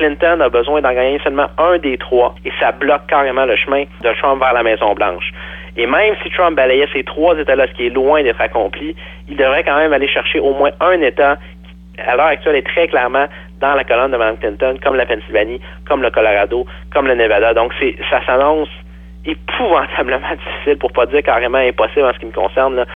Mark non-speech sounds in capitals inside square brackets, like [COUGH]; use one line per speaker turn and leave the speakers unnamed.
Clinton a besoin d'en gagner seulement un des trois et ça bloque carrément le chemin de Trump vers la Maison-Blanche. Et même si Trump balayait ces trois États-là, ce qui est loin d'être accompli, il devrait quand même aller chercher au moins un État qui, à l'heure actuelle, est très clairement dans la colonne de Mme Clinton, comme la Pennsylvanie, comme le Colorado, comme le Nevada. Donc, ça s'annonce épouvantablement [LAUGHS] difficile, pour pas dire carrément impossible en ce qui me concerne,